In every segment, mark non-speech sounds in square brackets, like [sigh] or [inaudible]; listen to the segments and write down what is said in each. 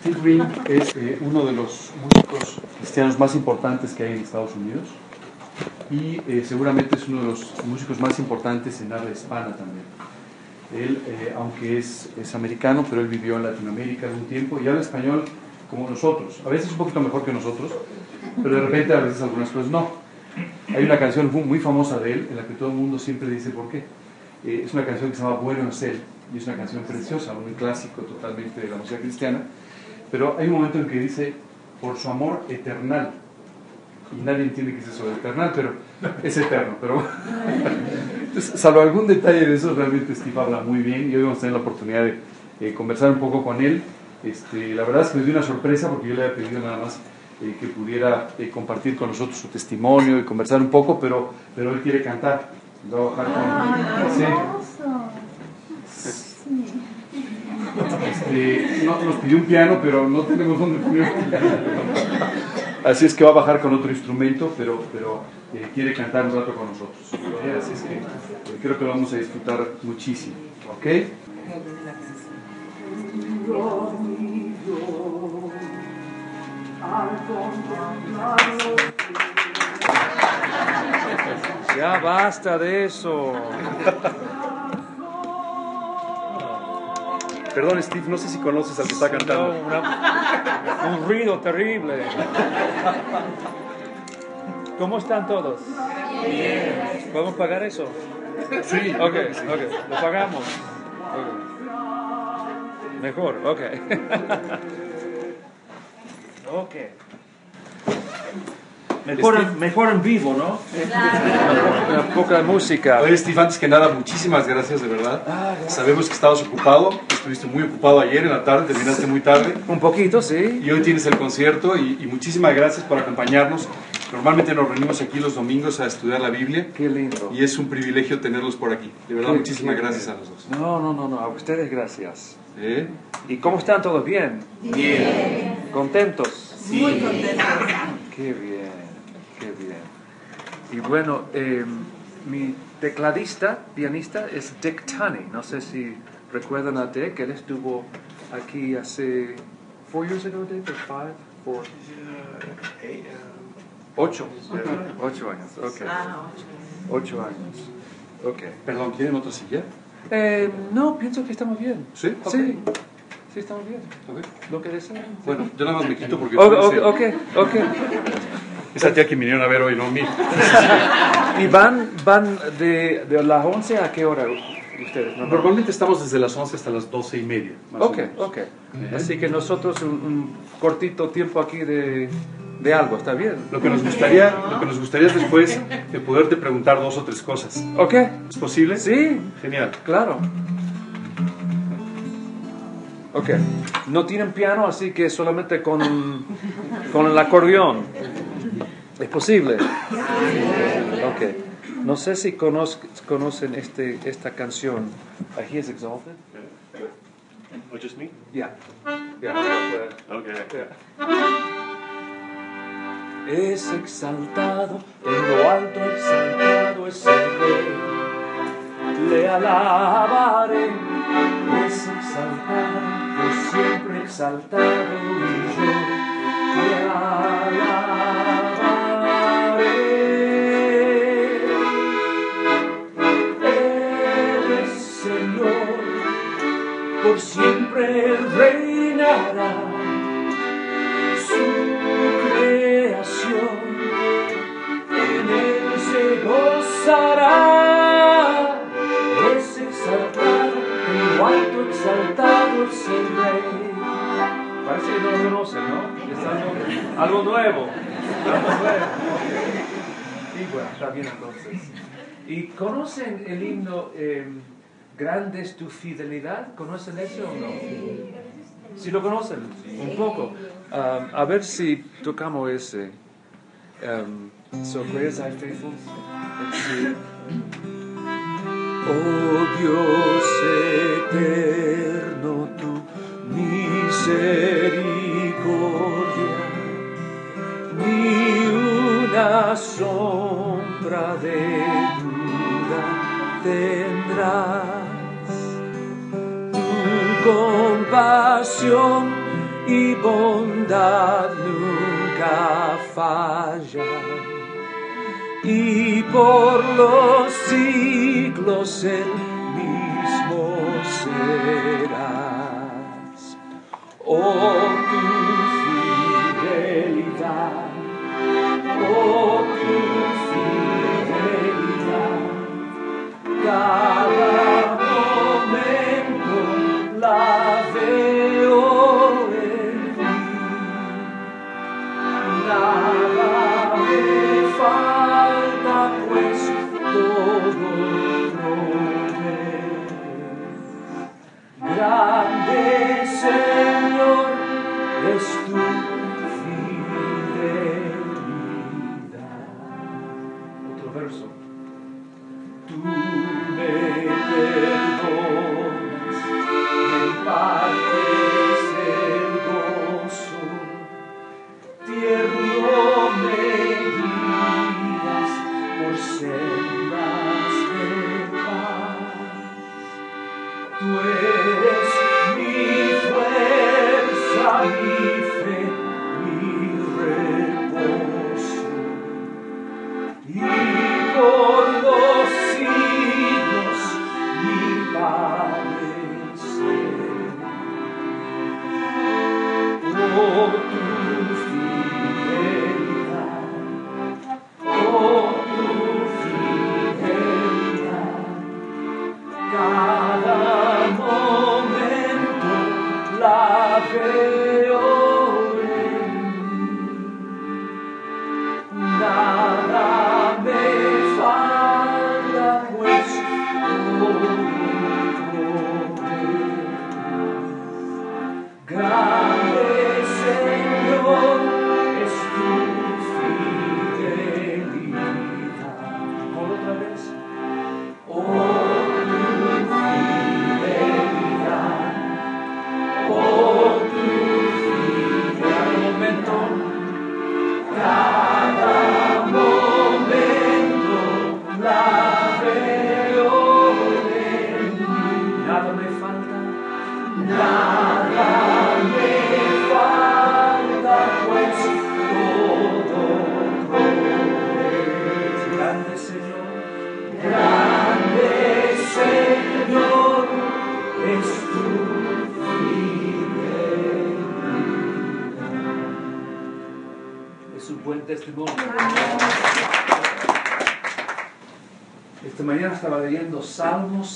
Steve Green es eh, uno de los músicos cristianos más importantes que hay en Estados Unidos y eh, seguramente es uno de los músicos más importantes en habla hispana también. Él, eh, aunque es, es, americano, pero él vivió en Latinoamérica algún tiempo y habla español como nosotros, a veces un poquito mejor que nosotros, pero de repente a veces algunas cosas no. Hay una canción muy famosa de él en la que todo el mundo siempre dice por qué. es una canción que se llama Bueno es él y es una canción preciosa, un clásico totalmente de la música cristiana pero hay un momento en que dice, por su amor eternal. Y nadie entiende qué es eso de eternal, pero es eterno. Pero [laughs] Entonces, salvo algún detalle de eso, realmente Steve habla muy bien y hoy vamos a tener la oportunidad de conversar un poco con él. Este, la verdad es que me dio una sorpresa porque yo le había pedido nada más eh, que pudiera eh, compartir con nosotros su testimonio y conversar un poco, pero, pero él quiere cantar. Con... sí. Este, no, nos pidió un piano, pero no tenemos dónde poner un piano. Así es que va a bajar con otro instrumento, pero, pero eh, quiere cantar un rato con nosotros. Así es que eh, creo que lo vamos a disfrutar muchísimo. ¿Ok? Ya basta de eso. Perdón, Steve, no sé si conoces al que está cantando. un ruido terrible. ¿Cómo están todos? Bien. ¿Podemos pagar eso? Sí. Ok, ok. Lo pagamos. Mejor, ok. [laughs] ok. Mejor, mejor en vivo, ¿no? Una, poca música. Oye, Steve, antes que nada, muchísimas gracias, de verdad. Ah, Sabemos que estabas ocupado, estuviste muy ocupado ayer en la tarde, terminaste muy tarde. Un poquito, sí. Y hoy tienes el concierto y, muchísimas gracias por acompañarnos. Normalmente nos reunimos aquí los domingos a estudiar la Biblia. Qué lindo. Y es un privilegio tenerlos por aquí. De verdad, muchísimas gracias a los dos. No, no, no, no, a ustedes gracias. ¿Eh? ¿Y cómo están todos? ¿Bien? Bien. ¿Contentos? Sí. Muy contentos. Qué bien. Qué bien. Y bueno, eh, mi tecladista, pianista, es Dick Tunney. No sé si recuerdan a Dick, él estuvo aquí hace four years ago, Dick, or five, four, ocho, [laughs] ocho años, ok. Ah, ocho años, ok. Perdón, ¿quieren otra silla? Eh, no, pienso que estamos bien. ¿Sí? Sí. Sí, estamos bien. Okay. Lo que deseen. Bueno, yo nada más me quito porque... Ok, ok, ok. Esa tía que vinieron a ver hoy, no a mí. [laughs] ¿Y van, van de, de las 11 a qué hora ustedes? Normalmente estamos desde las 11 hasta las 12 y media. ok, ok. Así que nosotros un, cortito tiempo aquí de, de, algo, ¿está bien? Lo que nos gustaría, lo que nos gustaría después de poderte preguntar dos o tres cosas. Ok. ¿Es posible? Sí. Genial. Claro. Ok. No tienen piano, así que solamente con, con el acordeón. ¿Es posible? Ok. No sé si conocen este, esta canción. Uh, he is exalted. Oh, just me? Yeah. Yeah. Okay. Es exaltado, en lo alto exaltado es el rey. Le alabaré, es exaltado, por siempre exaltado y yo por siempre reinará su creación, en él se gozará, es exaltado, en lo alto exaltado rey. Parece que no lo conocen, ¿no? Es algo, algo nuevo, algo nuevo. Y bueno, está bien entonces. ¿Y conocen el himno? Eh, Grande es tu fidelidad. ¿Conocen eso o no? ¿Sí lo conocen? Un poco. Um, a ver si tocamos ese. Um, so great is thy faithfulness. Oh Dios eterno, tu misericordia, ni una sombra de duda tendrá compasión y bondad nunca fallan. Y por los siglos el mismo serás. Oh, tu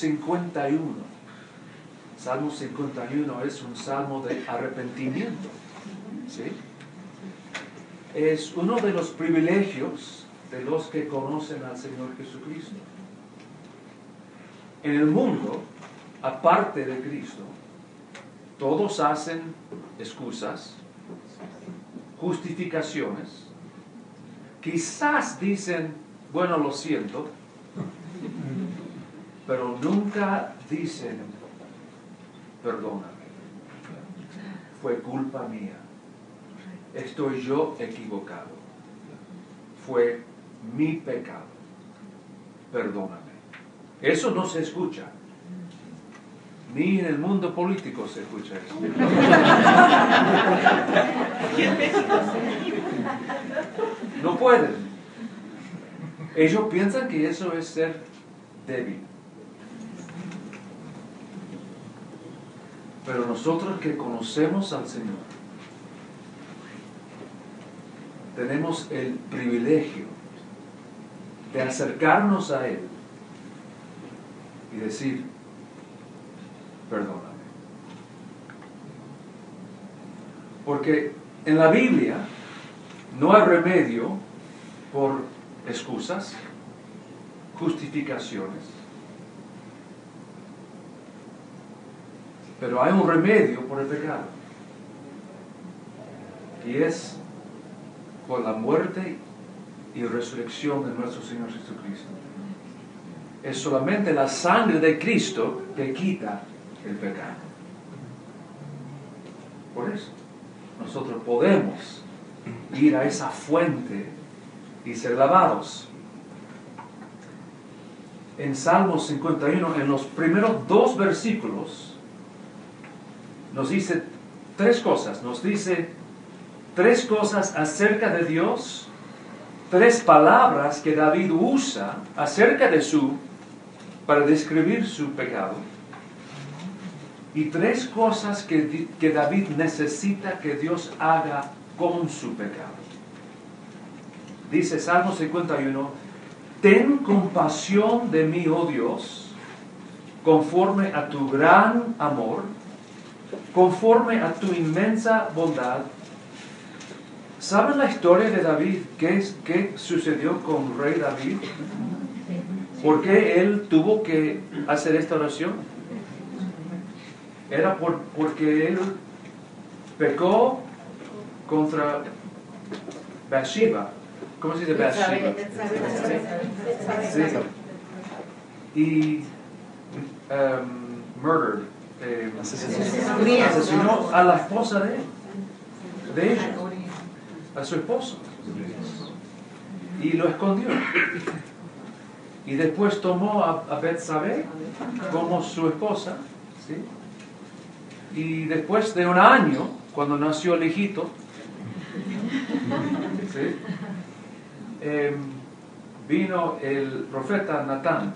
51. Salmo 51 es un salmo de arrepentimiento. ¿sí? Es uno de los privilegios de los que conocen al Señor Jesucristo. En el mundo, aparte de Cristo, todos hacen excusas, justificaciones, quizás dicen, bueno, lo siento, pero nunca dicen, perdóname, fue culpa mía, estoy yo equivocado, fue mi pecado, perdóname. Eso no se escucha. Ni en el mundo político se escucha eso. No pueden. Ellos piensan que eso es ser débil. Pero nosotros que conocemos al Señor, tenemos el privilegio de acercarnos a Él y decir, perdóname. Porque en la Biblia no hay remedio por excusas, justificaciones, pero hay un remedio por el pecado. Y es por la muerte y resurrección de nuestro Señor Jesucristo. Es solamente la sangre de Cristo que quita el pecado. Por eso nosotros podemos ir a esa fuente y ser lavados. En Salmo 51, en los primeros dos versículos, nos dice tres cosas. Nos dice tres cosas acerca de Dios, tres palabras que David usa acerca de su, para describir su pecado, y tres cosas que, que David necesita que Dios haga con su pecado. Dice Salmo 51, ten compasión de mí, oh Dios, conforme a tu gran amor, conforme a tu inmensa bondad. ¿Saben la historia de David? ¿Qué, es, qué sucedió con rey David? ¿Por qué él tuvo que hacer esta oración? Era por, porque él pecó contra Bathsheba. ¿Cómo se dice Bathsheba? Sí. Y um, murdered, eh, asesinó a la esposa de de ella, a su esposo, y lo escondió. Y después tomó a, a Betsabé como su esposa, ¿sí? Y después de un año, cuando nació el hijito. Em, vino el profeta Natán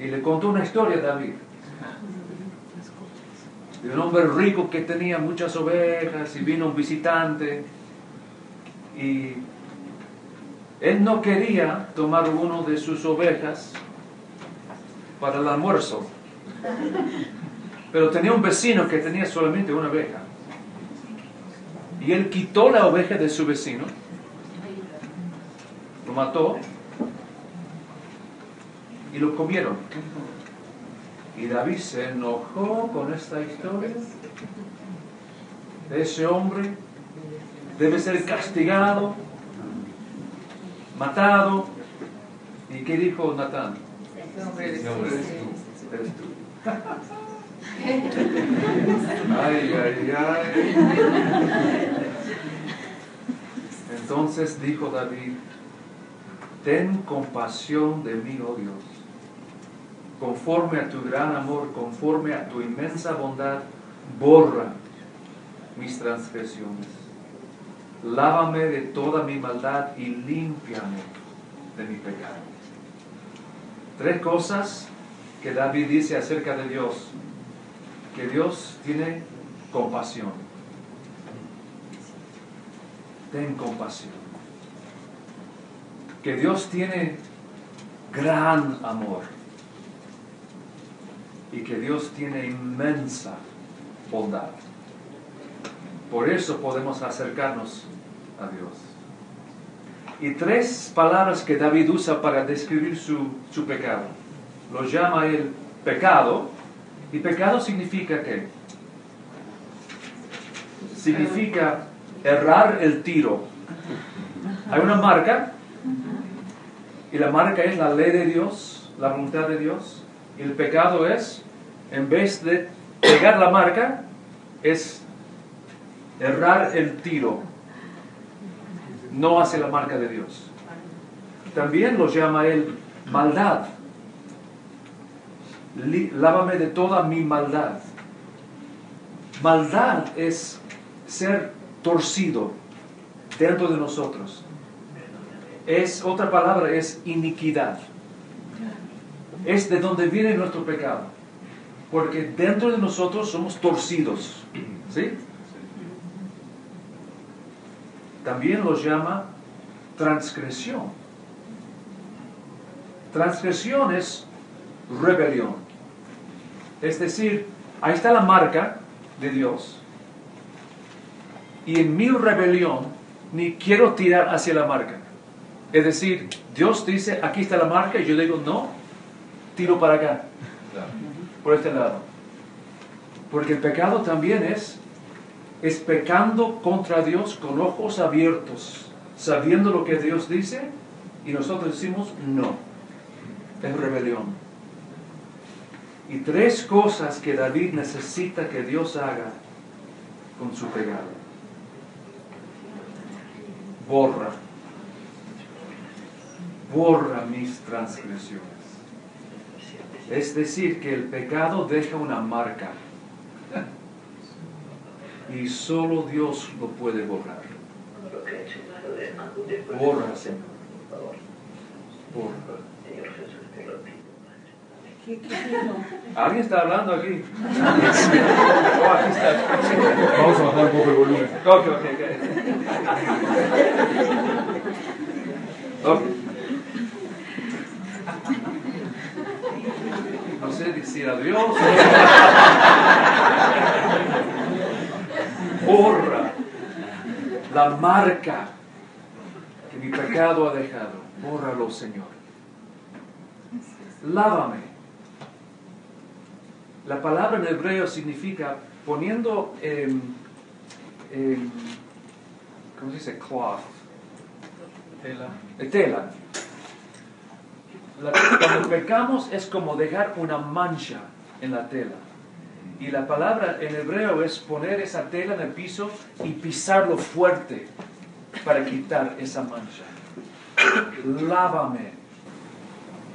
y le contó una historia a David. De un hombre rico que tenía muchas ovejas y vino un visitante. Y él no quería tomar uno de sus ovejas para el almuerzo. Pero tenía un vecino que tenía solamente una oveja. Y él quitó la oveja de su vecino lo mató y lo comieron. Y David se enojó con esta historia. Ese hombre debe ser castigado, matado. ¿Y qué dijo Natán? Eres tú. [laughs] Ay, ay, ay. Entonces dijo David, ten compasión de mí, oh Dios, conforme a tu gran amor, conforme a tu inmensa bondad, borra mis transgresiones. Lávame de toda mi maldad y límpiame de mi pecado. Tres cosas que David dice acerca de Dios. Que Dios tiene compasión. Ten compasión. Que Dios tiene gran amor. Y que Dios tiene inmensa bondad. Por eso podemos acercarnos a Dios. Y tres palabras que David usa para describir su, su pecado. Lo llama el pecado. Y pecado significa qué? Significa errar el tiro. Hay una marca. Y la marca es la ley de Dios, la voluntad de Dios. El pecado es, en vez de pegar la marca, es errar el tiro, no hace la marca de Dios. También lo llama él maldad. Lávame de toda mi maldad. Maldad es ser torcido dentro de nosotros. Es otra palabra, es iniquidad. Es de donde viene nuestro pecado. Porque dentro de nosotros somos torcidos. ¿Sí? También los llama transgresión. Transgresión es rebelión. Es decir, ahí está la marca de Dios. Y en mi rebelión ni quiero tirar hacia la marca. Es decir, Dios dice, aquí está la marca, y yo digo, no, tiro para acá, por este lado. Porque el pecado también es, es pecando contra Dios con ojos abiertos, sabiendo lo que Dios dice, y nosotros decimos, no, es rebelión. Y tres cosas que David necesita que Dios haga con su pecado. Borra, borra mis transgresiones. Es decir, que el pecado deja una marca. y solo Dios lo puede borrar. Borra, Señor. Borra. ¿Alguien está hablando aquí? [laughs] Oh, aquí está. Vamos a bajar un poco el volumen. Ok, ok, ok. Ok. Decir adiós. [laughs] Borra la marca que mi pecado ha dejado. Bórralo, Señor. Lávame. La palabra en hebreo significa poniendo em, ¿cómo se dice? Cloth. Tela. de tela. Cuando pecamos es como dejar una mancha en la tela. Y la palabra en hebreo es poner esa tela en el piso y pisarlo fuerte para quitar esa mancha. Lávame.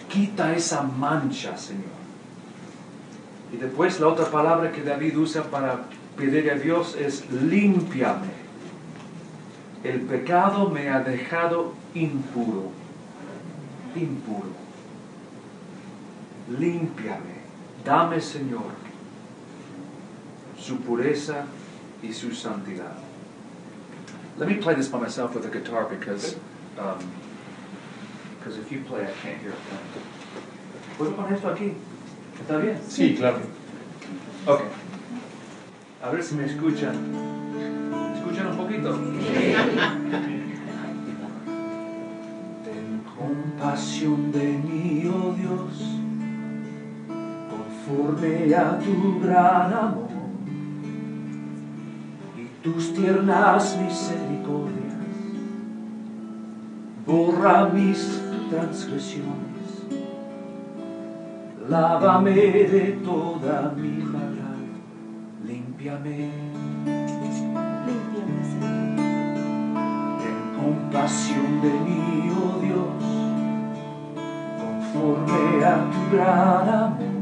Quita esa mancha, Señor. Y después la otra palabra que David usa para pedir a Dios es límpiame. El pecado me ha dejado impuro. Impuro. Límpiame. Dame, Señor, su pureza y su santidad. Let me play this by myself with the guitar because um, because if you play I can't hear it. ¿Puedo poner esto aquí? ¿Está bien? Sí, claro. Ok. A ver si me escuchan. ¿Escuchan un poquito? Ten compasión de mí, oh Dios, conforme a tu gran amor y tus tiernas misericordias. Borra mis transgresiones, lávame de toda mi maldad, límpiame. Límpiame, Señor. Ten compasión de mí, oh Dios, conforme a tu gran amor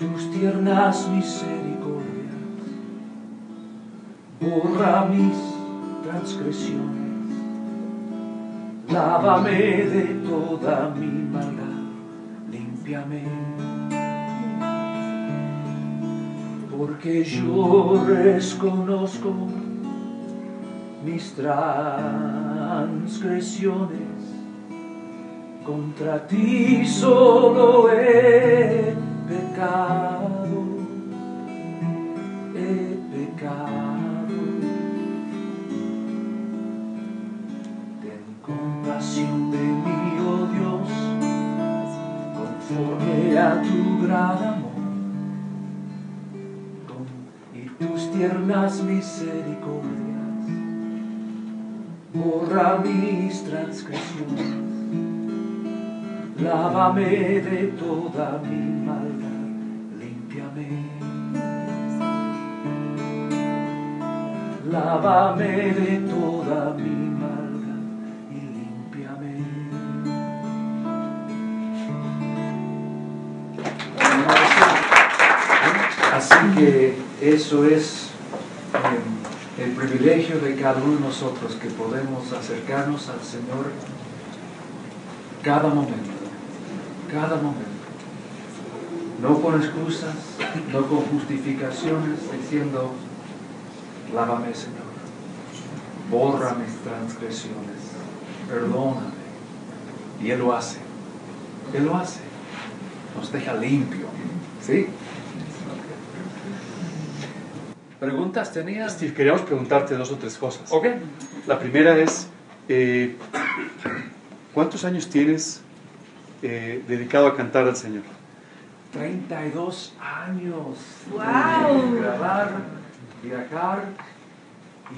tus tiernas misericordias. Borra mis transgresiones, lávame de toda mi maldad, límpiame. Porque yo reconozco mis transgresiones. Contra ti solo he pecado, he pecado. Ten compasión de mí, oh Dios, conforme a tu gran amor y tus tiernas misericordias. Borra mis transgresiones, lávame de toda mi maldad, Lávame de toda mi maldad y límpiame. Así que eso es eh, el privilegio de cada uno de nosotros que podemos acercarnos al Señor cada momento, cada momento. No con excusas, no con justificaciones, diciendo, lávame Señor, borra mis transgresiones, perdóname. Y Él lo hace, Él lo hace, nos deja limpio, ¿sí? ¿Preguntas tenías? Steve, queríamos preguntarte dos o tres cosas. Ok. La primera es, eh, ¿cuántos años tienes eh, dedicado a cantar al Señor? 32 años. ¡Guau! de Grabar, viajar.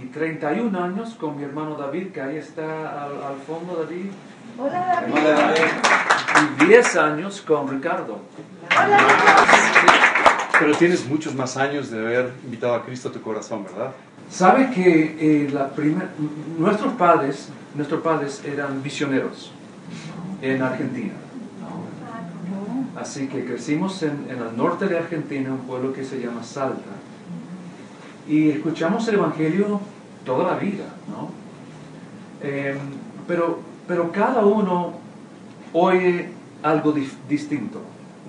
Y 31 años con mi hermano David, que ahí está al, al fondo, David. Hola, David. Y 10 años con Ricardo. Pero tienes muchos más años de haber invitado a Cristo a tu corazón, ¿verdad? ¿Sabe que eh, la primer- nuestros padres, nuestros padres eran misioneros en Argentina? Así que crecimos en, en el norte de Argentina, un pueblo que se llama Salta. y escuchamos el Evangelio toda la vida, ¿no? Eh, pero, pero cada uno oye algo distinto.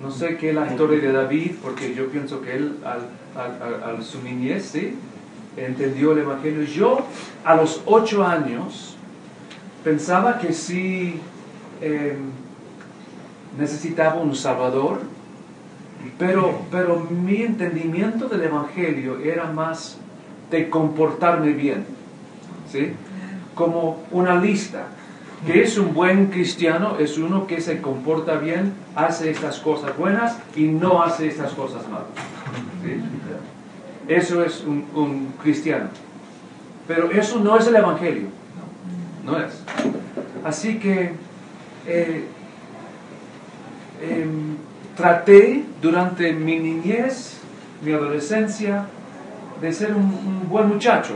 No sé qué es la historia de David, porque yo pienso que él al, al- al- al su niñez, ¿sí? entendió el Evangelio. Yo a los ocho años pensaba que sí eh, necesitaba un Salvador, pero, pero mi entendimiento del Evangelio era más de comportarme bien, ¿sí? Como una lista. Que es un buen cristiano, es uno que se comporta bien, hace estas cosas buenas y no hace estas cosas malas. Eso es un, un cristiano. Pero eso no es el Evangelio. No es. Así que eh, em, traté durante mi niñez, mi adolescencia, de ser un, un buen muchacho.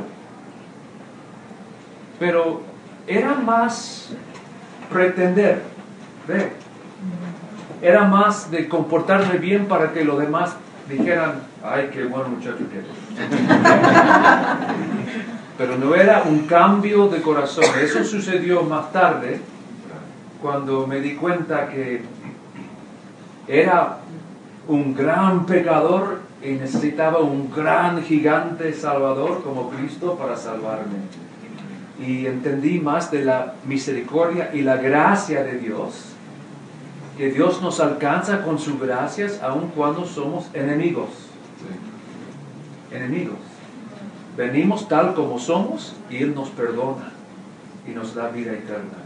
Pero era más pretender. Era más de comportarme bien para que los demás dijeran, ay, qué buen muchacho que. [laughs] Pero no era un cambio de corazón. Eso sucedió más tarde, cuando me di cuenta que era un gran pecador y necesitaba un gran gigante salvador como Cristo para salvarme. Y entendí más de la misericordia y la gracia de Dios, que Dios nos alcanza con sus gracias aun cuando somos enemigos. Enemigos. Venimos tal como somos y Él nos perdona y nos da vida eterna.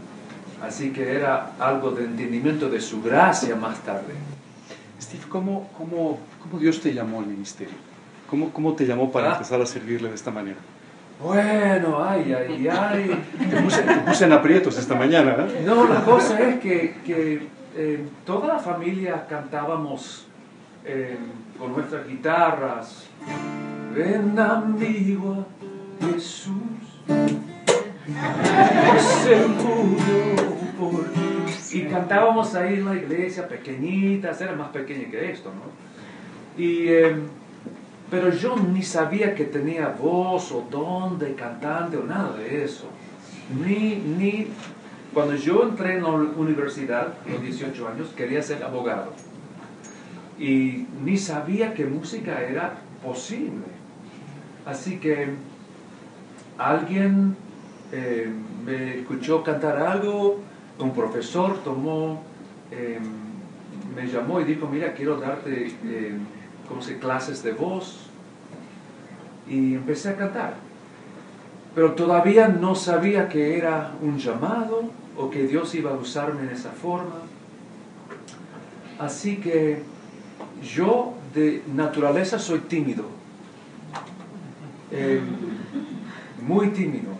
Así que era algo de entendimiento de su gracia más tarde. Steve, ¿cómo, cómo, cómo Dios te llamó al ministerio? ¿Cómo, cómo te llamó para Ah. empezar a servirle de esta manera? Bueno, ay, ay, ay. Te puse, te puse en aprietos esta mañana, ¿eh? No, la cosa es que, que, eh, toda la familia cantábamos eh, con nuestras guitarras. Ven amigo Jesús, se murió por ti. Y cantábamos ahí en la iglesia, pequeñitas, era más pequeña que esto, ¿no? Y, eh, pero yo ni sabía que tenía voz o don de cantante o nada de eso. Ni, ni cuando yo entré en la universidad, a los 18 años, quería ser abogado. Y ni sabía que música era posible. Así que alguien eh, me escuchó cantar algo, un profesor tomó, eh, me llamó y dijo, mira, quiero darte eh, ¿cómo se, clases de voz. Y empecé a cantar. Pero todavía no sabía que era un llamado o que Dios iba a usarme en esa forma. Así que yo de naturaleza soy tímido. Eh, muy tímido.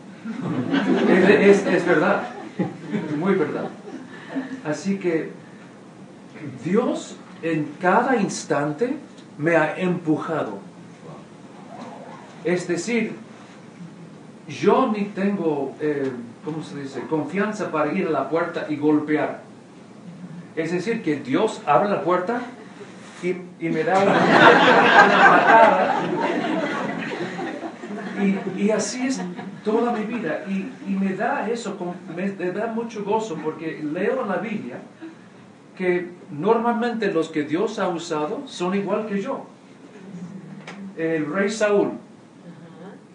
Es verdad. Muy verdad. Así que Dios en cada instante me ha empujado. Es decir, yo ni tengo, eh, ¿cómo se dice?, confianza para ir a la puerta y golpear. Es decir, que Dios abre la puerta y, me da una patada. Y, y así es toda mi vida. Y, y me da eso, me, me da mucho gozo porque leo en la Biblia que normalmente los que Dios ha usado son igual que yo. El rey Saúl,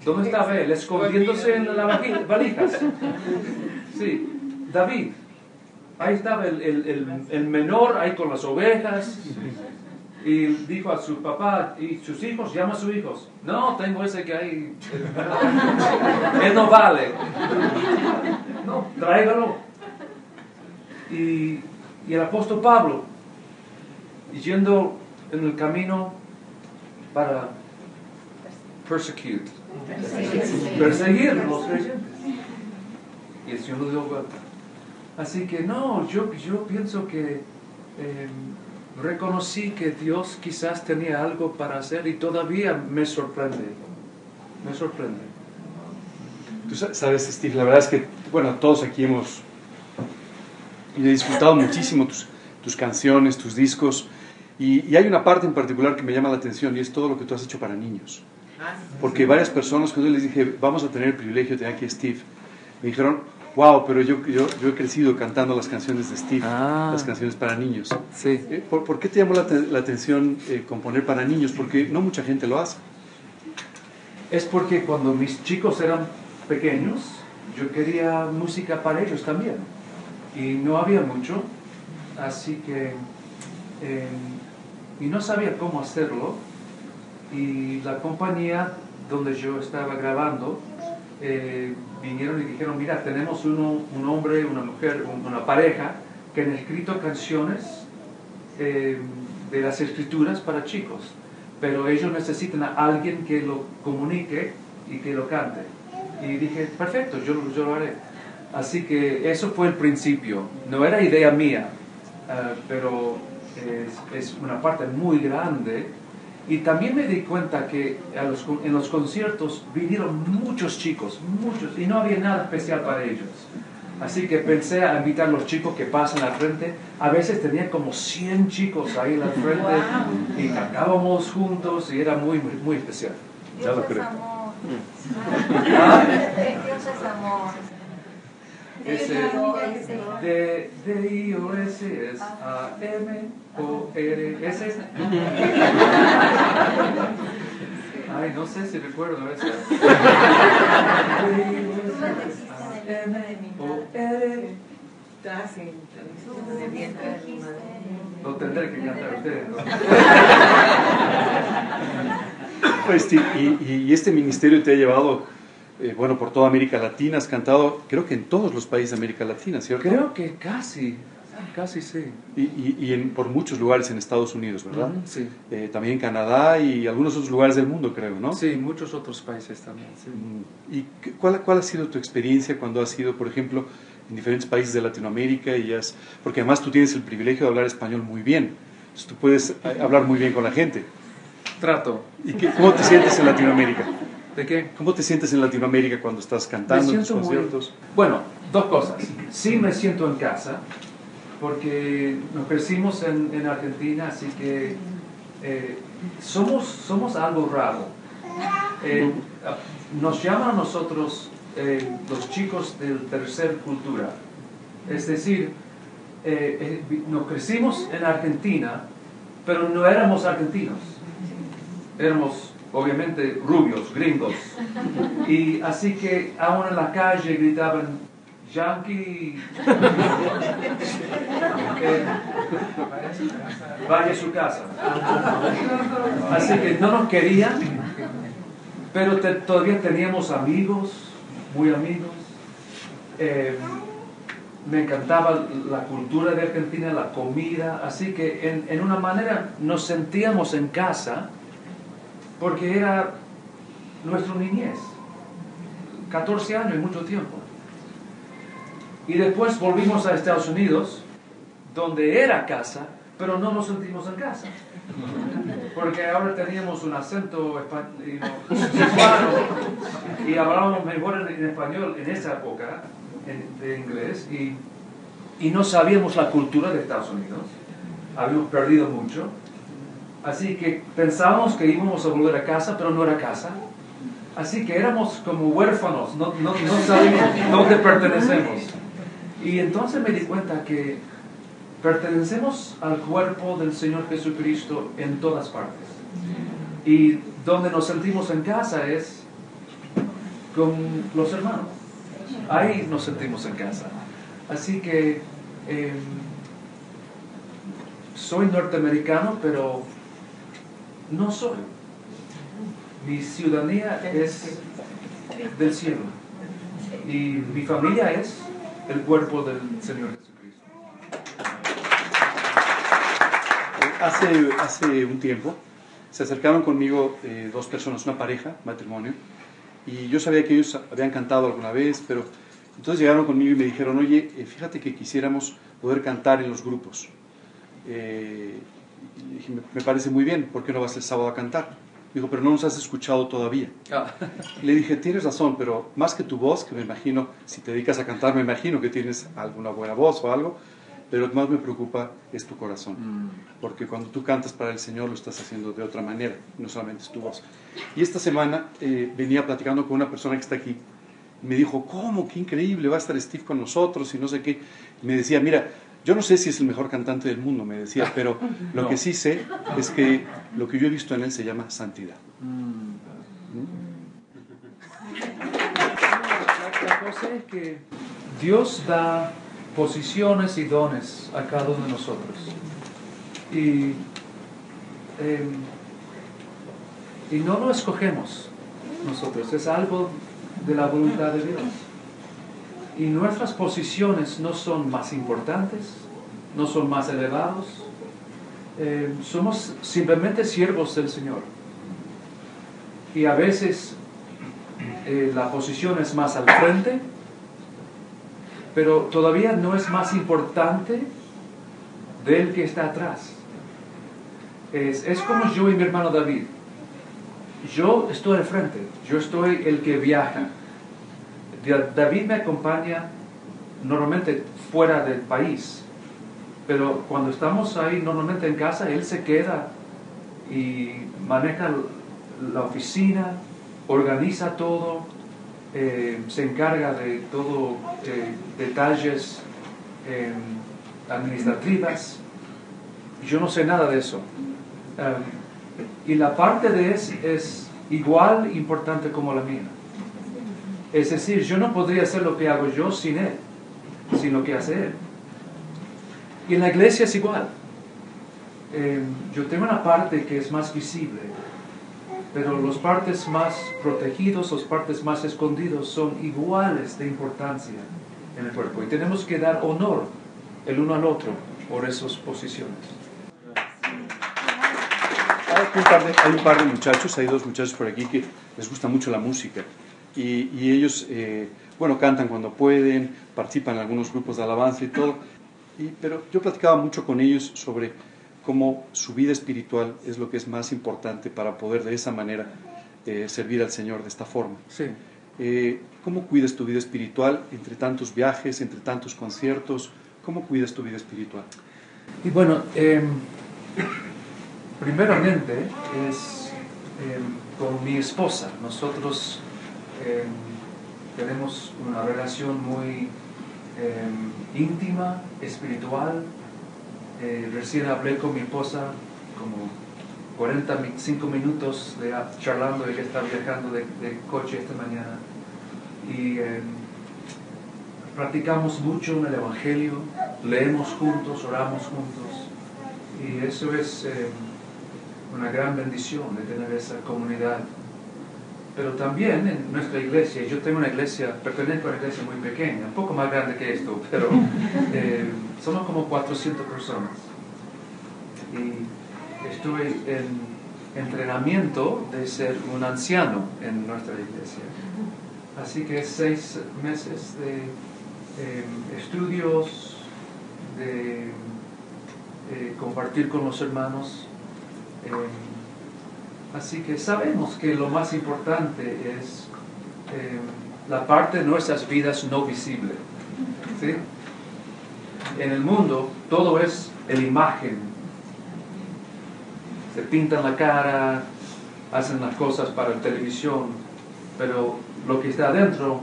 ¿dónde estaba él? Escondiéndose en las [laughs] valijas. Sí, David, ahí estaba el, el- el- el menor ahí con las ovejas. Y dijo a su papá y sus hijos, llama a sus hijos. No, tengo ese que hay. [laughs] Él no vale. No, tráigalo. Y, y el apóstol Pablo, yendo en el camino para persecute, perseguir a los creyentes. Y el Señor lo dio vuelta. Así que no, yo, yo pienso que eh, reconocí que Dios quizás tenía algo para hacer y todavía me sorprende. Me sorprende. Tú sa- sabes, Steve, la verdad es que, bueno, todos aquí hemos y he disfrutado muchísimo tus, tus canciones, tus discos, y, y hay una parte en particular que me llama la atención y es todo lo que tú has hecho para niños. Porque varias personas, cuando les dije, vamos a tener el privilegio de tener aquí a Steve, me dijeron, wow, pero yo, yo, yo he crecido cantando las canciones de Steve, Ah. las canciones para niños. Sí. Eh, ¿Por, por qué te llamó la, la atención eh, componer para niños? Porque no mucha gente lo hace. Es porque cuando mis chicos eran pequeños, yo quería música para ellos también. Y no había mucho, así que... eh, y no sabía cómo hacerlo. Y la compañía donde yo estaba grabando eh, vinieron y dijeron, mira, tenemos uno, un hombre, una mujer, un- una pareja que han escrito canciones eh, de las escrituras para chicos, pero ellos necesitan a alguien que lo comunique y que lo cante. Y dije, perfecto, yo, yo lo haré. Así que eso fue el principio. No era idea mía, ah, pero es, es una parte muy grande. Y también me di cuenta que a los con- en los conciertos vinieron muchos chicos, muchos, y no había nada especial para ellos. Así que pensé a invitar a los chicos que pasan al frente. A veces tenía como 100 chicos ahí al frente y cantábamos juntos y era muy, muy, muy especial. Ya lo Dios es creo. amor. Ah, [laughs] Dios es amor. Dios De, de I O S es A M O R S. Ay, no sé si recuerdo esa. De I O S A M O R. Lo tendré que cantar ustedes. Pues, y, y- y este ministerio te ha llevado, eh, bueno, por toda América Latina, has cantado, creo que en todos los países de América Latina, ¿cierto? Creo que casi, casi sí. Y, y- y en, por muchos lugares en Estados Unidos, ¿verdad? Sí. Eh, también en Canadá y algunos otros lugares del mundo, creo, ¿no? Sí, muchos otros países también. sí. Mm, ¿Y cuál, cuál ha sido tu experiencia cuando has ido, por ejemplo, en diferentes países de Latinoamérica? y has, Porque además tú tienes el privilegio de hablar español muy bien. Entonces tú puedes eh, hablar muy bien con la gente. Trato. ¿Y qué- cómo te sientes en Latinoamérica? ¿De qué? ¿Cómo te sientes en Latinoamérica cuando estás cantando en tus muy... conciertos? Bueno, dos cosas. Sí me siento en casa, porque nos crecimos en, en Argentina, así que eh, somos, somos algo raro. Eh, nos llaman a nosotros eh, los chicos del tercer cultura. Es decir, nos crecimos en Argentina, pero no éramos argentinos. Éramos obviamente rubios, gringos. Y así que aún en la calle gritaban, Yankee, eh, [laughs] vaya a su casa. Así que no nos querían, pero te- todavía teníamos amigos, muy amigos. Eh, me encantaba la cultura de Argentina, la comida, así que en, en una manera nos sentíamos en casa porque era nuestra niñez. 14 años y mucho tiempo. Y después volvimos a Estados Unidos, donde era casa, pero no nos sentimos en casa. Porque ahora teníamos un acento hispano y hablábamos mejor en español en esa época en- de inglés y, y no sabíamos la cultura de Estados Unidos. Habíamos perdido mucho. Así que pensábamos que íbamos a volver a casa, pero no era casa. Así que éramos como huérfanos, no, no, no sabíamos [laughs] dónde pertenecemos. Y entonces me di cuenta que pertenecemos al cuerpo del Señor Jesucristo en todas partes. Y donde nos sentimos en casa es con los hermanos. Ahí nos sentimos en casa. Así que eh, soy norteamericano, pero no soy. Mi ciudadanía es del cielo. Y mi familia es el cuerpo del Señor Jesucristo. Hace, hace un tiempo se acercaron conmigo eh, dos personas, una pareja, matrimonio, y yo sabía que ellos habían cantado alguna vez, pero entonces llegaron conmigo y me dijeron, oye, eh, fíjate que quisiéramos poder cantar en los grupos. Eh, y dije, me, me parece muy bien, ¿por qué no vas el sábado a cantar? Me dijo, pero no nos has escuchado todavía. [laughs] Le dije, tienes razón, pero más que tu voz, que me imagino, si te dedicas a cantar, me imagino que tienes alguna buena voz o algo, pero lo que más me preocupa es tu corazón. Mm. Porque cuando tú cantas para el Señor lo estás haciendo de otra manera, no solamente es tu voz. Y esta semana eh, venía platicando con una persona que está aquí. y Me dijo, ¿cómo? Qué increíble, va a estar Steve con nosotros y no sé qué. Y me decía, mira, yo no sé si es el mejor cantante del mundo, me decía, [laughs] pero lo No. que sí sé es que lo que yo he visto en él se llama santidad. Mm. La, la cosa es que Dios da posiciones y dones a cada uno de nosotros. Y, em, y no lo escogemos nosotros, es algo de la voluntad de Dios. Y nuestras posiciones no son más importantes, no son más elevados, eh, somos simplemente siervos del Señor. Y a veces eh, la posición es más al frente, pero todavía no es más importante del que está atrás. Es, es como yo y mi hermano David. Yo estoy al frente, yo estoy el que viaja. Da- David me acompaña normalmente fuera del país, pero cuando estamos ahí normalmente en casa, él se queda y maneja la oficina, organiza todo, eh, se encarga de todo, eh, detalles eh, administrativas. Yo no sé nada de eso. Um, y la parte de él es igual importante como la mía. Es decir, yo no podría hacer lo que hago yo sin él, sin lo que hace él. Y en la iglesia es igual. Eh, yo tengo una parte que es más visible, pero los partes más protegidos, los partes más escondidos son iguales de importancia en el cuerpo. Y tenemos que dar honor el uno al otro por esas posiciones. De, hay un par de muchachos, hay dos muchachos por aquí que les gusta mucho la música y, y ellos, eh, bueno, cantan cuando pueden, participan en algunos grupos de alabanza y todo, y, pero yo platicaba mucho con ellos sobre cómo su vida espiritual es lo que es más importante para poder de esa manera eh, servir al Señor de esta forma. Sí. Eh, ¿Cómo cuidas tu vida espiritual entre tantos viajes, entre tantos conciertos? ¿Cómo cuidas tu vida espiritual? Y bueno, eh, primeramente es eh, con mi esposa. Nosotros eh, tenemos una relación muy eh, íntima, espiritual. Eh, recién hablé con mi esposa como 45 minutos de, charlando, ella está viajando de, de coche esta mañana. Y eh, practicamos mucho en el Evangelio, leemos juntos, oramos juntos. Y eso es una gran bendición de tener esa comunidad. Pero también en nuestra iglesia, yo tengo una iglesia, pertenezco a una iglesia muy pequeña, un poco más grande que esto, pero [laughs] eh, somos como 400 personas. Y estuve en entrenamiento de ser un anciano en nuestra iglesia. Así que seis meses de eh, estudios, de eh, compartir con los hermanos. eh, así que sabemos que lo más importante es eh, la parte de nuestras vidas no visible. En el mundo todo es la imagen. Se pintan la cara, hacen las cosas para la televisión, pero lo que está adentro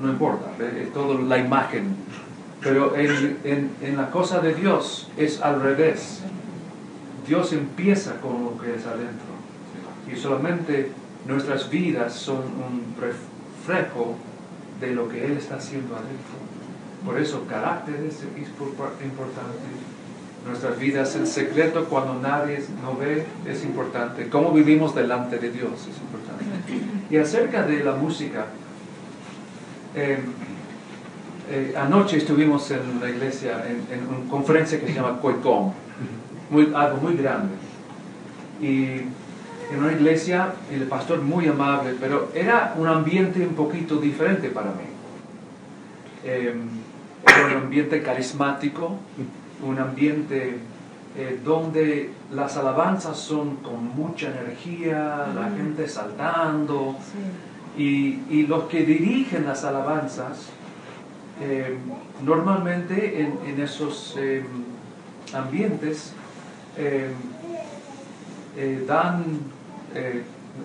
no importa, es todo la imagen. Pero en, en, en, la cosa de Dios es al revés. Dios empieza con lo que es adentro. Y solamente nuestras vidas son un reflejo de lo que Él está haciendo adentro. Por eso carácter es importante. Nuestras vidas en secreto cuando nadie no ve es importante. Cómo vivimos delante de Dios es importante. Y acerca de la música, eh, eh, anoche estuvimos en la iglesia en, en, una conferencia que se llama Coicom, algo muy grande. Y en una iglesia, el pastor muy amable, pero era un ambiente un poquito diferente para mí. Eh, era un ambiente carismático, un ambiente eh, donde las alabanzas son con mucha energía, la gente saltando, y, y los que dirigen las alabanzas eh, normalmente en, en esos eh, ambientes eh, dan, eh,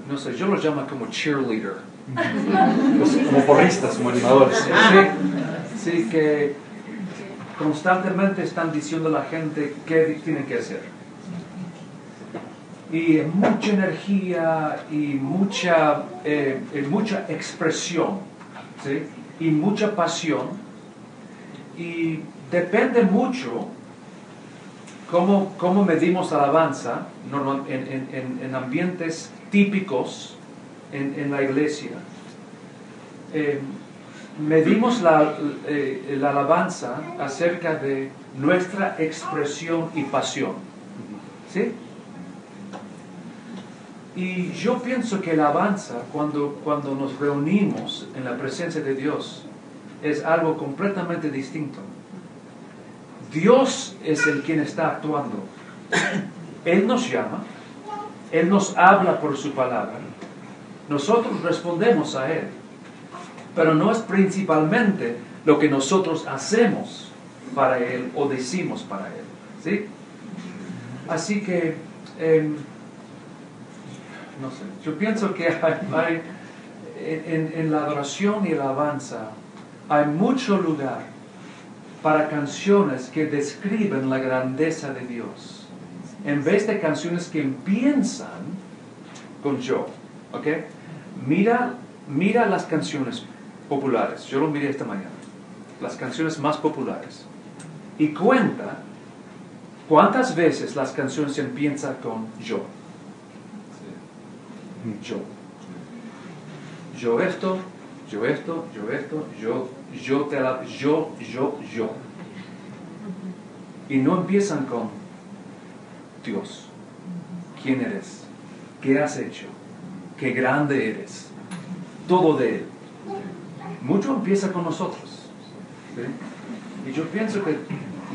no sé, yo los llamo como cheerleader. [laughs] Pues, como porristas, como animadores. Sí, sí, que constantemente están diciendo a la gente qué tienen que hacer. Y mucha energía y mucha, eh, eh, mucha expresión, ¿sí? Y mucha pasión. Y depende mucho cómo, cómo medimos alabanza en, en- en- en ambientes típicos en, en la iglesia. Eh, medimos la, eh, la alabanza acerca de nuestra expresión y pasión. ¿Sí? Y yo pienso que la alabanza, cuando, cuando nos reunimos en la presencia de Dios, es algo completamente distinto. Dios es el quien está actuando. Él nos llama, Él nos habla por su palabra, nosotros respondemos a Él, pero no es principalmente lo que nosotros hacemos para Él o decimos para Él. ¿sí? Así que, em, no sé, yo pienso que hay, en, en la adoración y la alabanza hay mucho lugar para canciones que describen la grandeza de Dios, en vez de canciones que empiezan con yo. ¿ok? Mira, mira las canciones populares. Yo lo miré esta mañana. Las canciones más populares. Y cuenta cuántas veces las canciones empiezan con yo. Yo. Yo esto, yo esto, yo esto, yo, yo te la, yo, yo, yo. Y no empiezan con Dios. ¿Quién eres? ¿Qué has hecho? qué grande eres. Todo de Él. Mucho empieza con nosotros. Y yo pienso que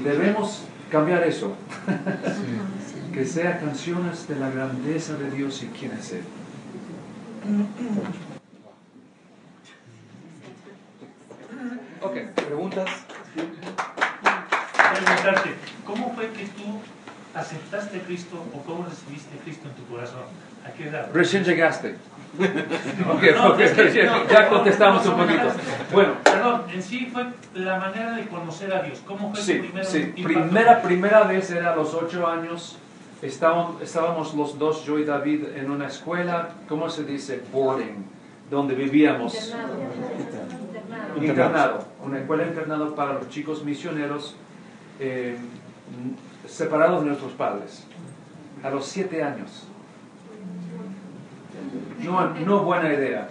debemos cambiar eso. [laughs] que sea canciones de la grandeza de Dios y quién es Él. Ok, preguntas. preguntarte, ¿cómo fue que tú aceptaste a Cristo o cómo recibiste a Cristo en tu corazón? ¿A qué edad? Recién llegaste. [laughs] Ok, No, ok, es que- no, ya contestamos un poquito. Bueno, Perdón, en sí fue la manera de conocer a Dios. ¿Cómo fue tu Sí, primer sí. impacto? Primera, primera vez era a los ocho años. Estábamos, estábamos los dos, yo y David, en una escuela, ¿cómo se dice? Boarding, donde vivíamos. Internado. Internado. Internado. Una escuela internado para los chicos misioneros eh, separados de nuestros padres. A los siete años. No, no buena idea.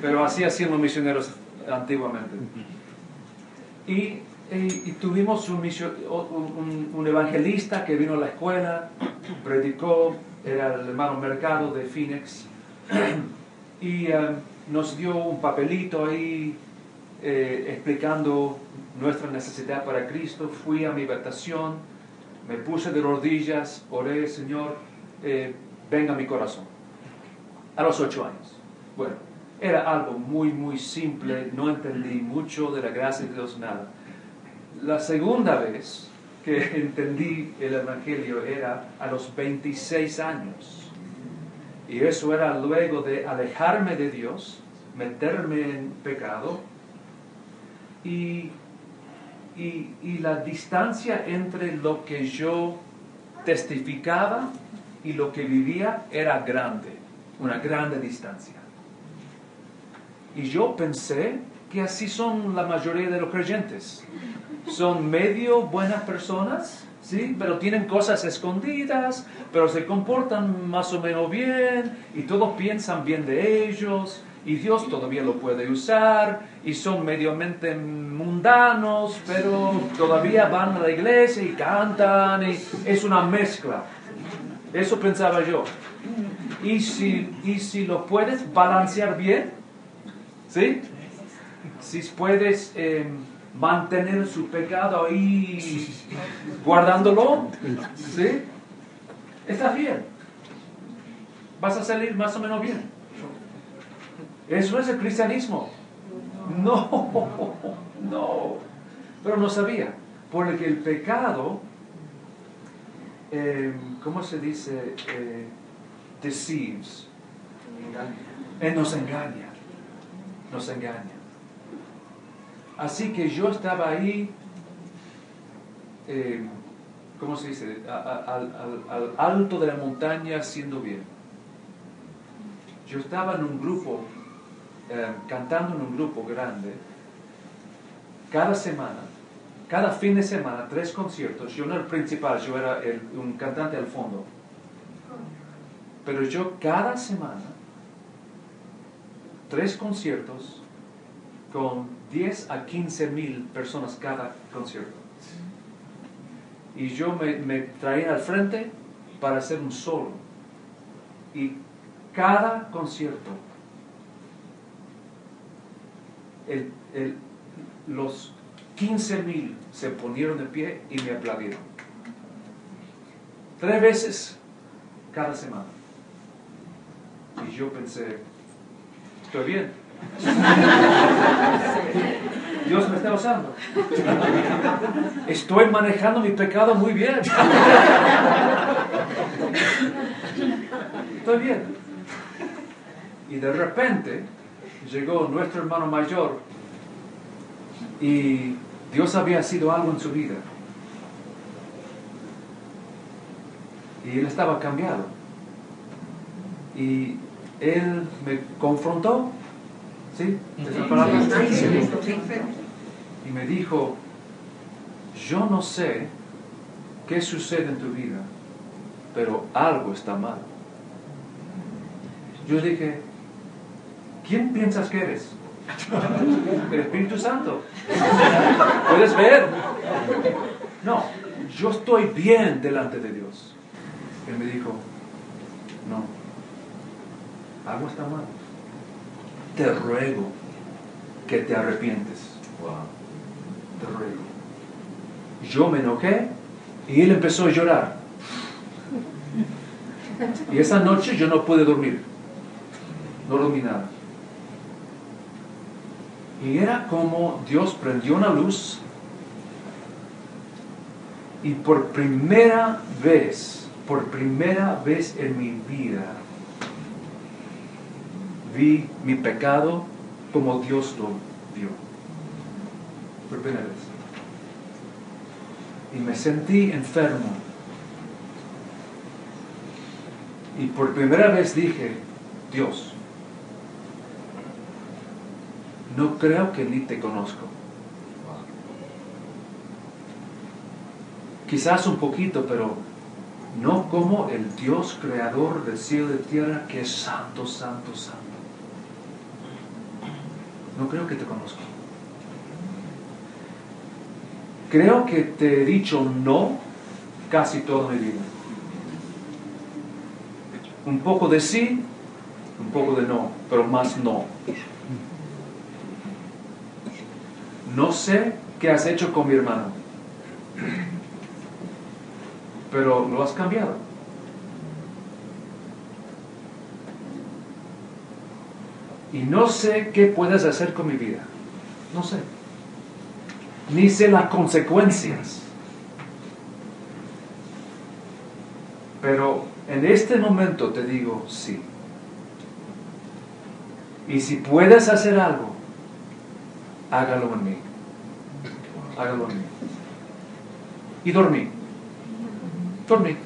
Pero así hacían los misioneros antiguamente. Y, tuvimos un evangelista que vino a la escuela, predicó, era el hermano Mercado de Phoenix, y eh, nos dio un papelito ahí eh, explicando nuestra necesidad para Cristo. Fui a mi habitación, me puse de rodillas, oré, Señor, eh, venga mi corazón. A los ocho años. Bueno, era algo muy, muy simple, no entendí mucho de la gracia de Dios, nada. La segunda vez que [laughs] entendí el Evangelio era a los 26 años. Y eso era luego de alejarme de Dios, meterme en pecado y, y, la distancia entre lo que yo testificaba y lo que vivía era grande, una grande distancia. Y yo pensé que así son la mayoría de los creyentes. Son medio buenas personas, ¿sí? Pero tienen cosas escondidas, pero se comportan más o menos bien y todos piensan bien de ellos y Dios todavía lo puede usar y son mediomente mundanos, pero todavía van a la iglesia y cantan y es una mezcla. Eso pensaba yo. Y si, y si lo puedes balancear bien, ¿sí? Si puedes eh, mantener su pecado ahí guardándolo, ¿sí? Está bien. Vas a salir más o menos bien. Eso es el cristianismo. No, [laughs] no. Pero no sabía. Porque el pecado, eh, ¿cómo se dice? Eh, deceives. Él nos engaña. Nos engaña. Así que yo estaba ahí, eh, ¿cómo se dice? Al alto de la montaña haciendo bien. Yo estaba en un grupo, eh, cantando en un grupo grande, cada semana, cada fin de semana, tres conciertos. Yo no era el principal, yo era un cantante al fondo. Pero yo cada semana, tres conciertos con 10 a 15 mil personas cada concierto. Y yo me, me traía al frente para hacer un solo. Y cada concierto, el- el- los 15 mil se ponieron de pie y me aplaudieron. Tres veces cada semana. Y yo pensé, estoy bien. [laughs] Dios me está usando. Estoy manejando mi pecado muy bien. Estoy bien. Y de repente llegó nuestro hermano mayor y Dios había sido algo en su vida. Y él estaba cambiado. Y él me confrontó. ¿Sí? Y me dijo, yo no sé qué sucede en tu vida, pero algo está mal. Yo dije, ¿quién piensas que eres? [laughs] El Espíritu Santo. [laughs] ¿Puedes ver? No, yo estoy bien delante de Dios. Él me dijo, no, algo está mal. Te ruego que te arrepientes. Te ruego. Yo me enojé y él empezó a llorar. Y esa noche yo no pude dormir. No dormí nada. Y era como Dios prendió una luz y por primera vez, por primera vez en mi vida, vi mi pecado como Dios lo vio. Por primera vez. Y me sentí enfermo. Y por primera vez dije, Dios, no creo que ni te conozco. Quizás un poquito, pero no como el Dios creador del cielo y de tierra que es santo, santo, santo. No creo que te conozco. Creo que te he dicho no casi toda mi vida. Un poco de sí, un poco de no, pero más no. No sé qué has hecho con mi hermano, pero lo has cambiado. Y no sé qué puedes hacer con mi vida. No sé. Ni sé las consecuencias. Pero en este momento te digo sí. Y si puedes hacer algo, hágalo en mí. Hágalo. Y dormí. Dormí.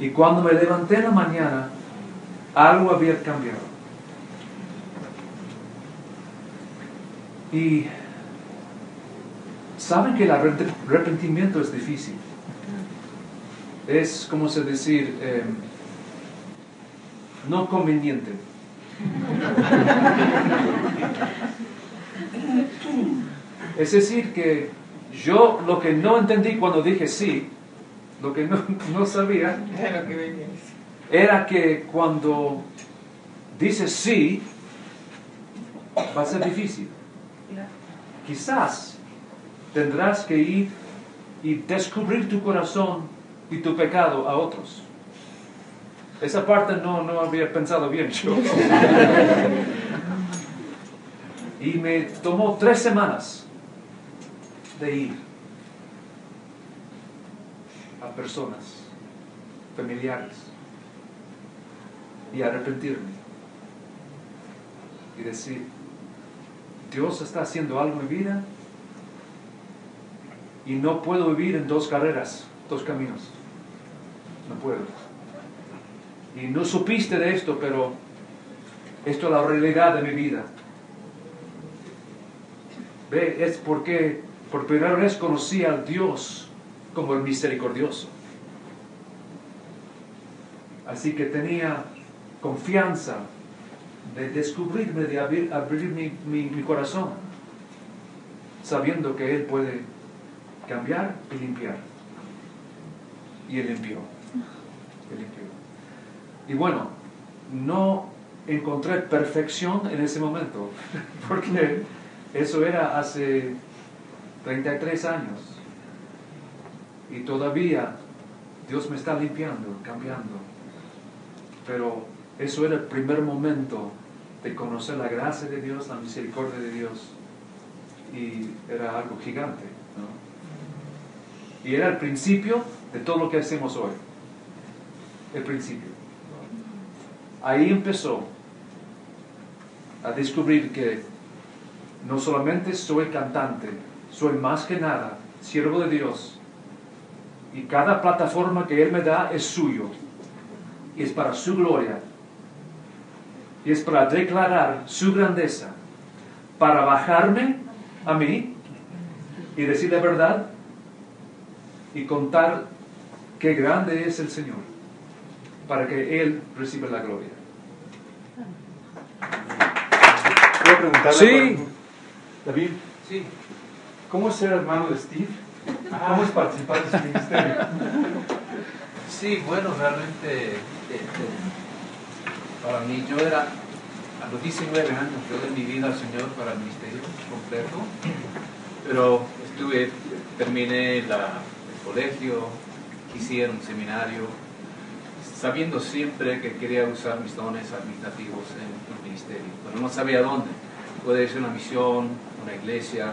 Y cuando me levanté en la mañana, algo había cambiado. Y saben que el arrepent- arrepentimiento es difícil. Es como se decir, eh, no conveniente. [laughs] Es decir, que yo lo que no entendí cuando dije sí, lo que no, [laughs] no sabía, era que cuando dices sí, va a ser difícil. Quizás tendrás que ir y descubrir tu corazón y tu pecado a otros. Esa parte no, no había pensado bien yo. [laughs] Y me tomó tres semanas de ir a personas, familiares, y arrepentirme. Y decir, Dios está haciendo algo en mi vida y no puedo vivir en dos carreras, dos caminos. No puedo. Y no supiste de esto, pero esto es la realidad de mi vida. Ve, es porque por primera vez conocí a Dios como el misericordioso. Así que tenía confianza de descubrirme, de abrir, mi, mi- mi corazón, sabiendo que Él puede cambiar y limpiar. Y. Él limpió. Y bueno, no encontré perfección en ese momento, [laughs] porque eso era hace 33 años. Y todavía Dios me está limpiando, cambiando. Pero eso era el primer momento de conocer la gracia de Dios, la misericordia de Dios. Y era algo gigante. ¿no? Y era el principio de todo lo que hacemos hoy. El principio. Ahí empezó a descubrir que no solamente soy cantante, soy más que nada siervo de Dios. Y cada plataforma que Él me da es suyo. Y es para su gloria. Y es para declarar su grandeza. Para bajarme a mí y decir la verdad y contar qué grande es el Señor. Para que Él reciba la gloria. ¿Puedo preguntarle? Sí. David, Sí. ¿Cómo es ser hermano de Steve? ¿Cómo es participar de su ministerio? Sí, bueno, realmente este, para mí yo era, a los 19 años, yo de mi vida al Señor para el ministerio completo, pero estuve, terminé la- el colegio, quise ir a un seminario, sabiendo siempre que quería usar mis dones administrativos en el ministerio, pero no sabía dónde. Puede ser una misión, una iglesia,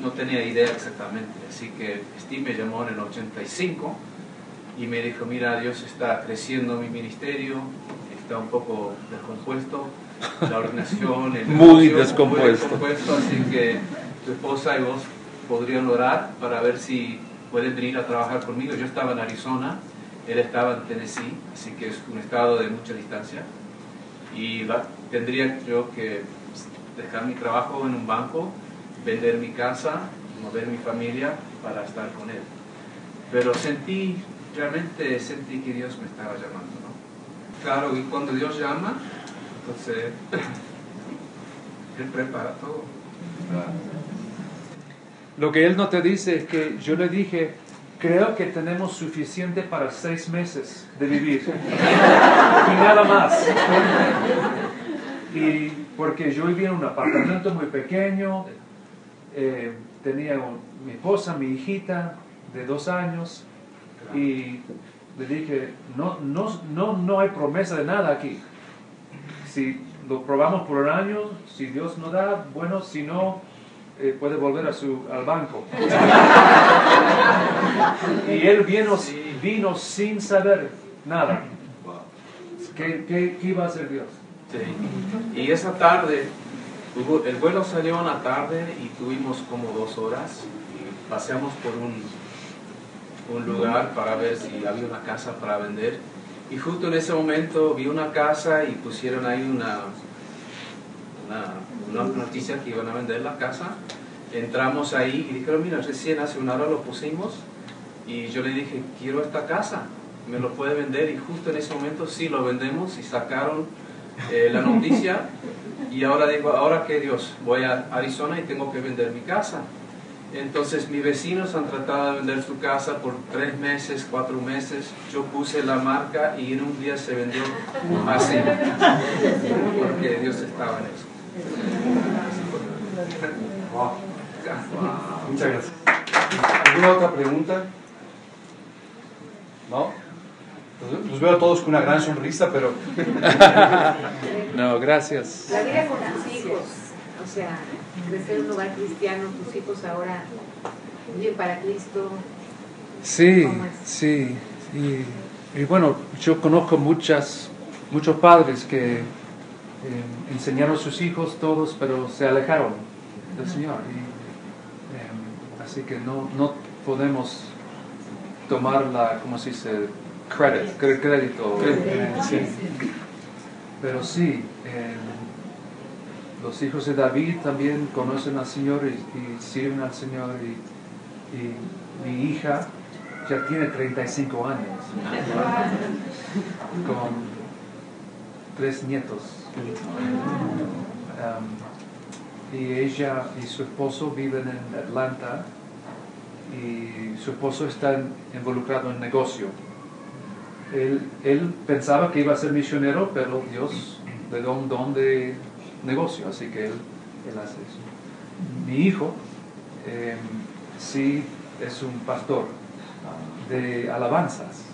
no tenía idea exactamente. Así que Steve me llamó en el 85 y me dijo, mira, Dios está creciendo mi ministerio, está un poco descompuesto, la organización, el [laughs] Muy negocio, descompuesto. descompuesto, así que tu esposa y vos podrían orar para ver si pueden venir a trabajar conmigo. Yo estaba en Arizona, él estaba en Tennessee, así que es un estado de mucha distancia. Y la- tendría yo que dejar mi trabajo en un banco, vender mi casa, mover mi familia para estar con él. Pero sentí, realmente sentí que Dios me estaba llamando, ¿no? Claro, y cuando Dios llama, entonces [laughs] Él prepara todo. Lo que Él no te dice es que yo le dije, creo que tenemos suficiente para seis meses de vivir. y nada más. Y porque yo vivía en un apartamento muy pequeño, eh, tenía un- mi esposa, mi hijita de dos años, y le dije, no, no, no, no hay promesa de nada aquí. Si lo probamos por un año, si Dios no da, bueno, si no, eh, puede volver a su, al banco. [laughs] y él vino, vino sin saber nada. ¿Qué, qué, qué iba a hacer Dios? Sí. Y esa tarde, el vuelo salió en la tarde y tuvimos como dos horas paseamos por un, un lugar para ver si había una casa para vender. Y justo en ese momento vi una casa y pusieron ahí una, una, una noticia que iban a vender la casa. Entramos ahí y dijeron, mira, recién hace una hora lo pusimos y yo le dije, quiero esta casa, me lo puede vender y justo en ese momento sí lo vendemos y sacaron eh, la noticia y ahora digo, ahora que Dios, voy a Arizona y tengo que vender mi casa. Entonces mis vecinos han tratado de vender su casa por tres meses, cuatro meses. Yo puse la marca y en un día se vendió así. Porque Dios estaba en eso. Muchas gracias. ¿Alguna otra pregunta? ¿No? Los- Los veo a todos con una gran sonrisa, pero [laughs] No, gracias. La vida con tus hijos. O sea, crecer en un hogar cristiano, tus hijos ahora viven para Cristo. Sí, sí. Y, y bueno, yo conozco muchas, muchos padres que eh, enseñaron a sus hijos todos, pero se alejaron del Señor. Y, eh, así que no, no podemos tomar la, ¿cómo se dice? Credit, cre- crédito. eh, sí. Pero sí, eh, los hijos de David también conocen al Señor y, y sirven al Señor. Y, y mi hija ya tiene 35 años, con tres nietos. Um, y ella y su esposo viven en Atlanta y su esposo está involucrado en negocio. Él, él pensaba que iba a ser misionero, pero Dios le dio un don de negocio, así que él, él hace eso. Mi hijo eh, sí es un pastor de alabanzas,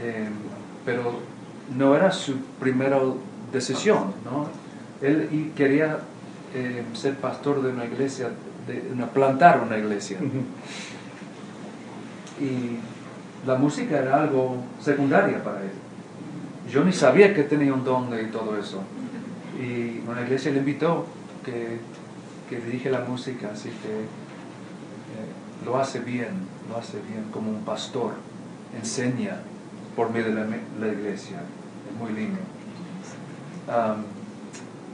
Eh, pero no era su primera decisión, ¿no? Él quería eh, ser pastor de una iglesia, de una, plantar una iglesia. Y la música era algo secundaria para él. Yo ni sabía que tenía un don y todo eso. Y una iglesia le invitó que, que dirige la música, así que eh, lo hace bien, lo hace bien como un pastor, enseña por medio de la, la iglesia. Es muy lindo.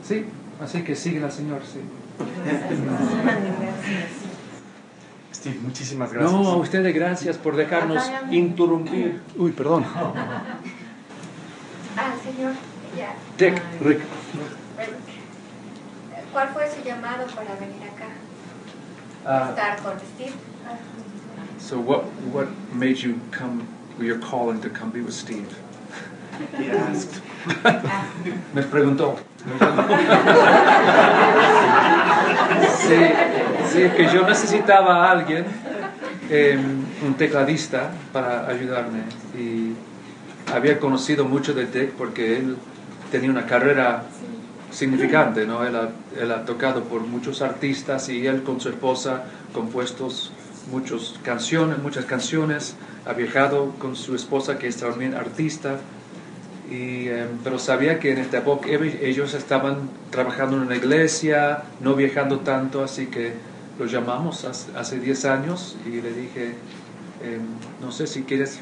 Sí, así que sigue al Señor, sí. [laughs] [laughs] Steve, muchísimas gracias. No, a ustedes gracias por dejarnos interrumpir. Uy, perdón. [laughs] Ah, señor, ya. Dick, Rick, ¿Cuál fue su llamado para venir acá? uh, Estar con Steve. So what what made you come? Your calling to come be with Steve? Me preguntó. Sí, sí, que yo necesitaba a alguien, eh, un tecladista, para ayudarme. Y había conocido mucho de Dick porque él tenía una carrera significante, ¿no? Él ha, él ha tocado por muchos artistas y él con su esposa compuestos muchas canciones, muchas canciones, ha viajado con su esposa que es también artista, y, eh, pero sabía que en esta época ellos estaban trabajando en una iglesia, no viajando tanto, así que lo llamamos hace- hace 10 años y le dije, eh, no sé si quieres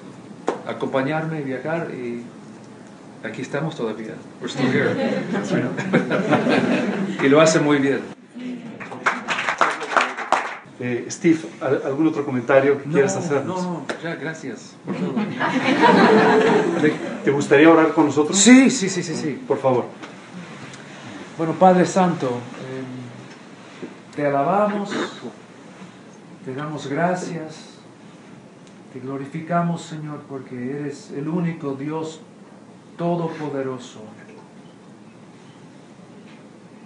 acompañarme y viajar y aquí estamos todavía. We're still here. [laughs] y lo hace muy bien. Eh, Steve, ¿al- ¿algún otro comentario que quieras hacernos? No, no, ya, gracias. por todo. ¿Te- ¿Te gustaría orar con nosotros? Sí, sí, sí, sí, sí. Por favor. Bueno, Padre Santo, eh, te alabamos, te damos gracias, te glorificamos, Señor, porque eres el único Dios todopoderoso,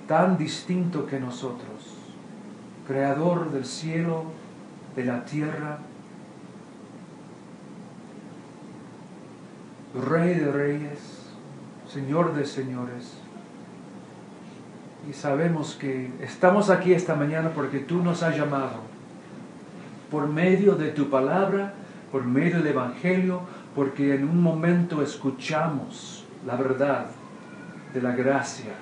tan distinto que nosotros, creador del cielo, de la tierra, Rey de reyes, Señor de señores. Y sabemos que estamos aquí esta mañana porque tú nos has llamado por medio de tu palabra, por medio del Evangelio, porque en un momento escuchamos la verdad de la gracia.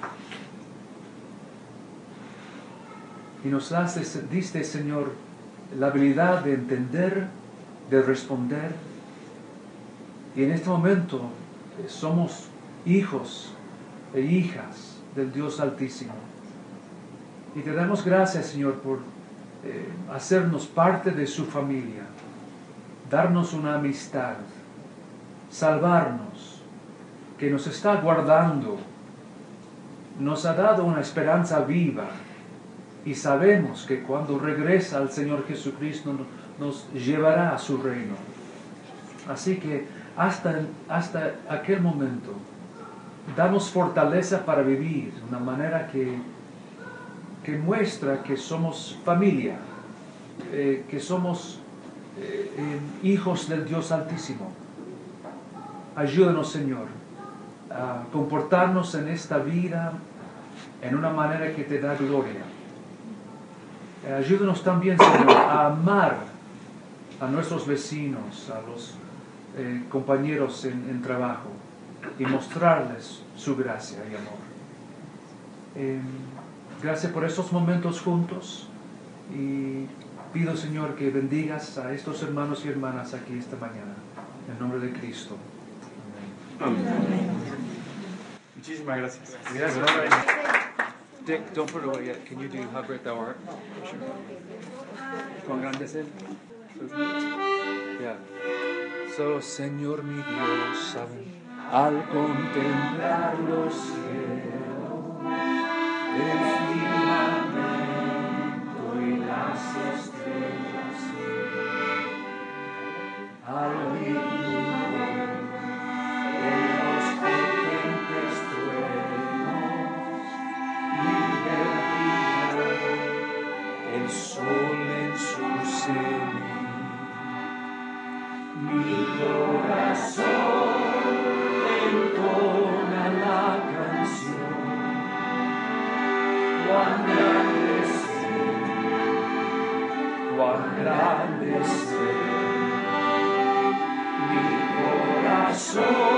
Y nos das, diste, Señor, la habilidad de entender, de responder. Y en este momento eh, somos hijos e hijas del Dios Altísimo. Y te damos gracias, Señor, por eh, hacernos parte de su familia, darnos una amistad, salvarnos, que nos está guardando, nos ha dado una esperanza viva y sabemos que cuando regresa el Señor Jesucristo no- nos llevará a su reino. Así que hasta, hasta aquel momento, danos fortaleza para vivir de una manera que, que muestra que somos familia, eh, que somos eh, eh, hijos del Dios Altísimo. Ayúdanos, Señor, a comportarnos en esta vida en una manera que te da gloria. Eh, Ayúdanos también, Señor, a amar a nuestros vecinos, a los eh, compañeros en, en trabajo y mostrarles su gracia y amor. Eh, gracias por estos momentos juntos y pido, Señor, que bendigas a estos hermanos y hermanas aquí esta mañana. En nombre de Cristo. Muchísimas gracias. Dick, don't put it away yet. Can you do How Great Thou Art? Con grandes él. Yeah. So, Señor mi Dios, al contemplar los cielos, el firmamento y las estrellas, al oír corazón